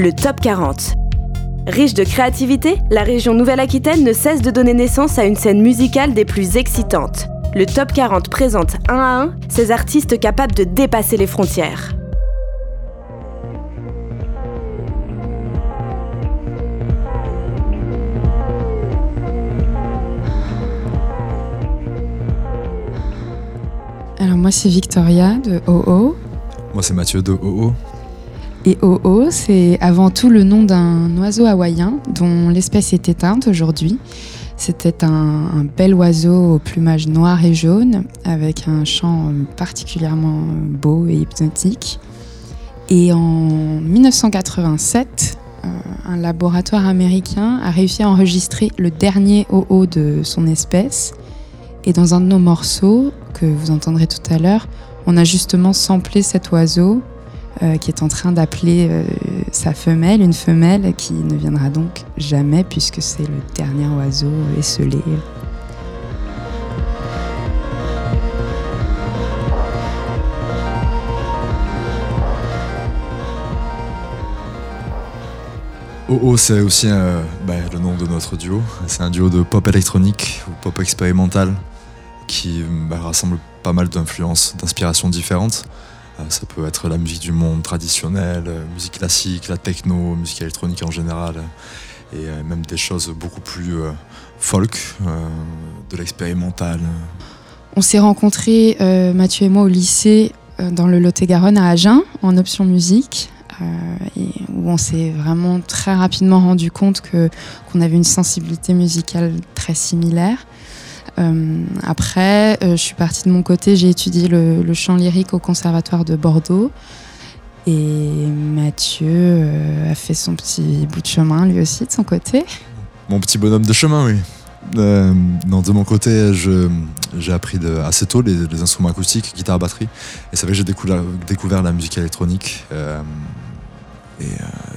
le Top 40. Riche de créativité, la région Nouvelle-Aquitaine ne cesse de donner naissance à une scène musicale des plus excitantes. Le Top 40 présente un à un ces artistes capables de dépasser les frontières. Alors moi c'est Victoria de OO. Moi c'est Mathieu de OO. Et OO, c'est avant tout le nom d'un oiseau hawaïen dont l'espèce est éteinte aujourd'hui. C'était un, bel oiseau au plumage noir et jaune avec un chant particulièrement beau et hypnotique. Et en 1987, euh, un laboratoire américain a réussi à enregistrer le dernier OO de son espèce. Et dans un de nos morceaux, que vous entendrez tout à l'heure, on a justement samplé cet oiseau euh, qui est en train d'appeler euh, sa femelle, une femelle qui ne viendra donc jamais puisque c'est le dernier oiseau esselé. OO, oh, oh, c'est aussi euh, bah, le nom de notre duo. C'est un duo de pop électronique ou pop expérimental qui bah, rassemble pas mal d'influences, d'inspirations différentes. Euh, ça peut être la musique du monde traditionnelle, euh, musique classique, la techno, musique électronique en général, et euh, même des choses beaucoup plus folk, de l'expérimental. On s'est rencontrés, Mathieu et moi, au lycée dans le Lot-et-Garonne à Agen, en option musique. où on s'est vraiment très rapidement rendu compte qu'on avait une sensibilité musicale très similaire. Euh, après, euh, je suis partie de mon côté, j'ai étudié le, chant lyrique au Conservatoire de Bordeaux. Et Mathieu euh, a fait son petit bout de chemin lui aussi de son côté. Mon petit bonhomme de chemin, oui. non, de mon côté, j'ai appris assez tôt les, instruments acoustiques, guitare, batterie. Et c'est vrai que j'ai découvert, découvert, la musique électronique et,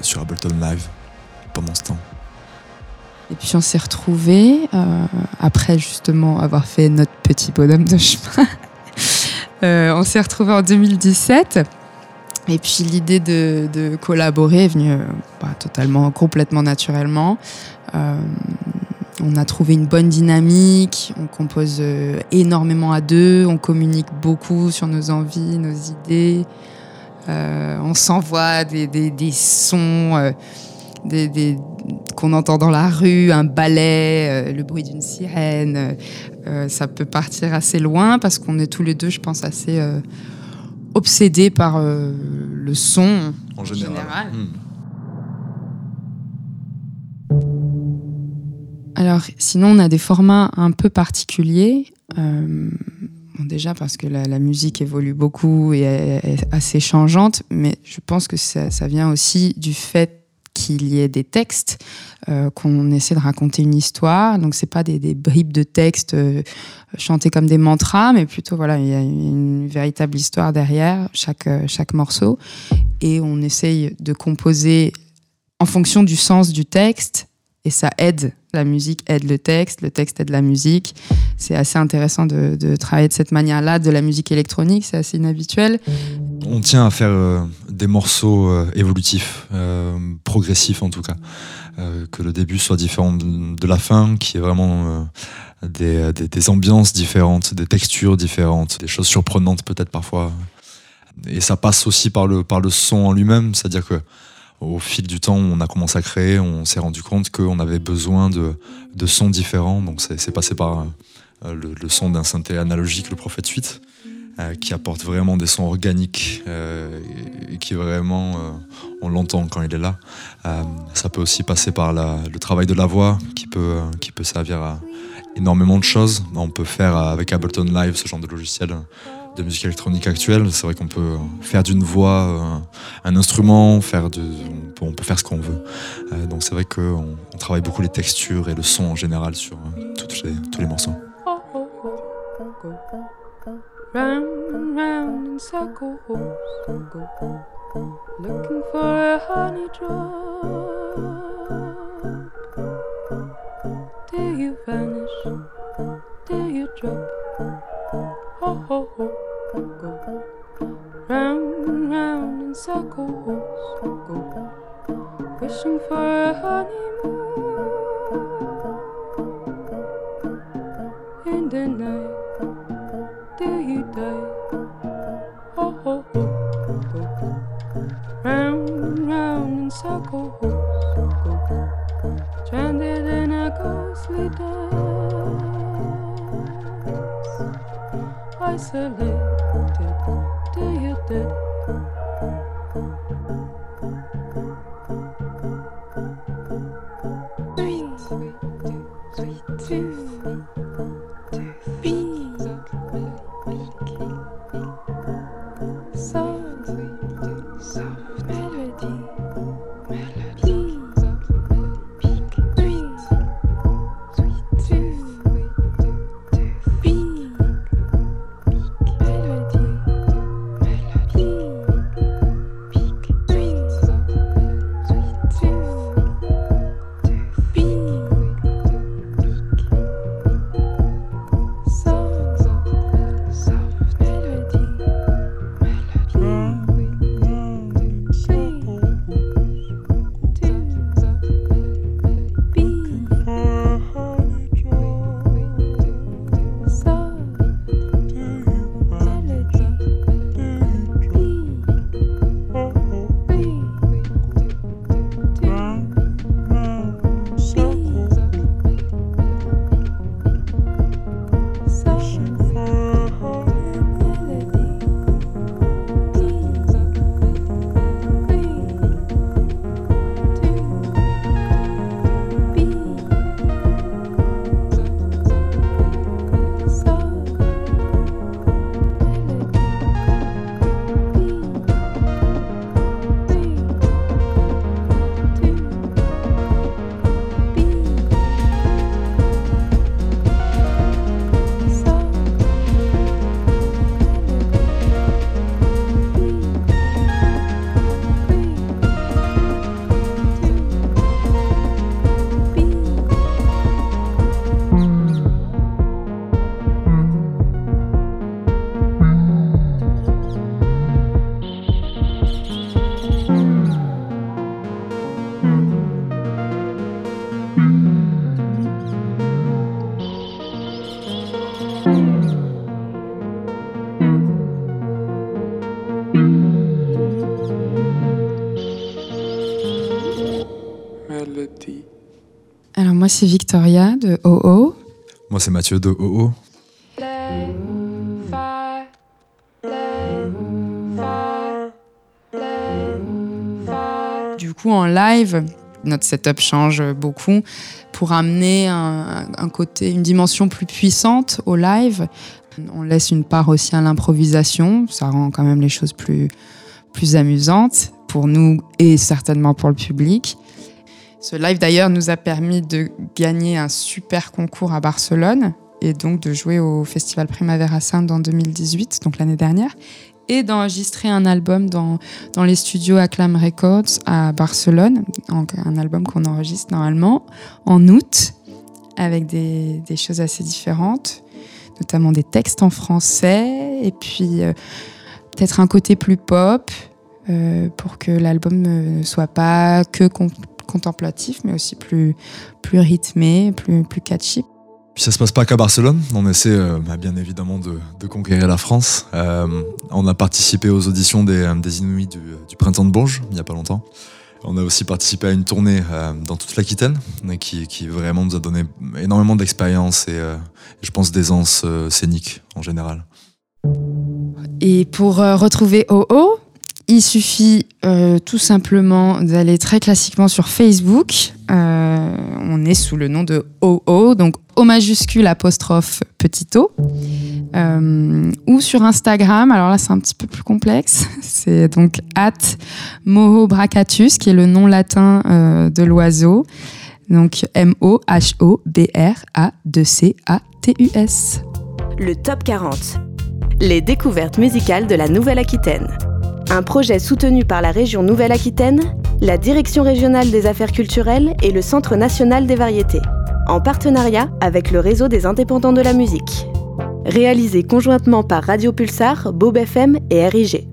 sur Ableton Live pendant ce temps. Et puis on s'est retrouvés, euh, après justement avoir fait notre petit bonhomme de chemin. Euh, on s'est retrouvés en 2017. Et puis l'idée de, collaborer est venue euh, bah, totalement, complètement naturellement. on a trouvé une bonne dynamique, on compose énormément à deux, on communique beaucoup sur nos envies, nos idées. on s'envoie des, des, sons des, qu'on entend dans la rue, un balai, euh, le bruit d'une sirène. Euh, ça peut partir assez loin parce qu'on est tous les deux, je pense, assez euh, obsédés par le son en, général. Hmm. Alors, sinon, on a des formats un peu particuliers. déjà parce que la, musique évolue beaucoup et est, assez changeante, mais je pense que ça, ça vient aussi du fait qu'il y ait des textes, euh, qu'on essaie de raconter une histoire. Donc c'est pas des, bribes de textes euh, chantés comme des mantras, mais plutôt voilà, il y a une véritable histoire derrière chaque euh, chaque morceau, et on essaye de composer en fonction du sens du texte, et ça aide. La musique aide le texte, le texte aide la musique. C'est assez intéressant de, de travailler de cette manière-là, de la musique électronique, c'est assez inhabituel. On tient à faire des morceaux euh, évolutifs, euh, progressifs en tout cas. Euh, que le début soit différent de, la fin, qui est vraiment des, des, ambiances différentes, des textures différentes, des choses surprenantes peut-être parfois. Et ça passe aussi par le, par le son en lui-même, c'est-à-dire que au fil du temps, on a commencé à créer, on s'est rendu compte qu'on avait besoin de, de sons différents. Donc c'est passé par le, le son d'un synthé analogique, le Prophet 8, euh, qui apporte vraiment des sons organiques euh, et, qui vraiment, euh, on l'entend quand il est là. ça peut aussi passer par le travail de la voix qui peut, qui peut servir à énormément de choses. On peut faire avec Ableton Live ce genre de logiciel de musique électronique actuelle. C'est vrai qu'on peut faire d'une voix un instrument, faire on, peut, faire ce qu'on veut. donc c'est vrai qu'on on travaille beaucoup les textures et le son en général sur tous les morceaux. Round, and round in circles, looking for a honey drop. Till you vanish, till you drop. Oh, oh, oh, go round, and round in circles, wishing for a honeymoon Round, round in circles, stranded in a ghostly dance, isolated. Do you think? Beat. Alors moi c'est Victoria de OO. Moi c'est Mathieu de OO. Du coup en live, notre setup change beaucoup pour amener un, un côté, une dimension plus puissante au live. On laisse une part aussi à l'improvisation, ça rend quand même les choses plus, plus amusantes pour nous et certainement pour le public. Ce live d'ailleurs nous a permis de gagner un super concours à Barcelone et donc de jouer au Festival Primavera Sound en 2018, donc l'année dernière, et d'enregistrer un album dans, dans les studios Acclam Records à Barcelone, un album qu'on enregistre normalement en août avec des, des, choses assez différentes, notamment des textes en français et puis euh, peut-être un côté plus pop euh, pour que l'album ne soit pas que contemplatif, mais aussi plus, plus rythmé, plus, plus catchy. Puis ça se passe pas qu'à Barcelone, on essaie euh, bah, bien évidemment de, de, conquérir la France. Euh, on a participé aux auditions des, des Inuits du, du, printemps de Bourges il n'y a pas longtemps. On a aussi participé à une tournée euh, dans toute l'Aquitaine qui, qui, vraiment nous a donné énormément d'expérience et, et, je pense d'aisance scénique en général. Et pour retrouver OO, il suffit euh, tout simplement d'aller très classiquement sur Facebook. Euh, on est sous le nom de OO, donc O majuscule apostrophe petit o. Euh, ou sur Instagram, alors là c'est un petit peu plus complexe, c'est donc at moho bracatus, qui est le nom latin de l'oiseau. Donc M-O-H-O-B-R-A-2-C-A-T-U-S. Le top 40. Les découvertes musicales de la Nouvelle-Aquitaine. Un projet soutenu par la région Nouvelle-Aquitaine, la Direction régionale des affaires culturelles et le Centre national des variétés, en partenariat avec le réseau des indépendants de la musique. Réalisé conjointement par Radio Pulsar, Bob FM et RIG.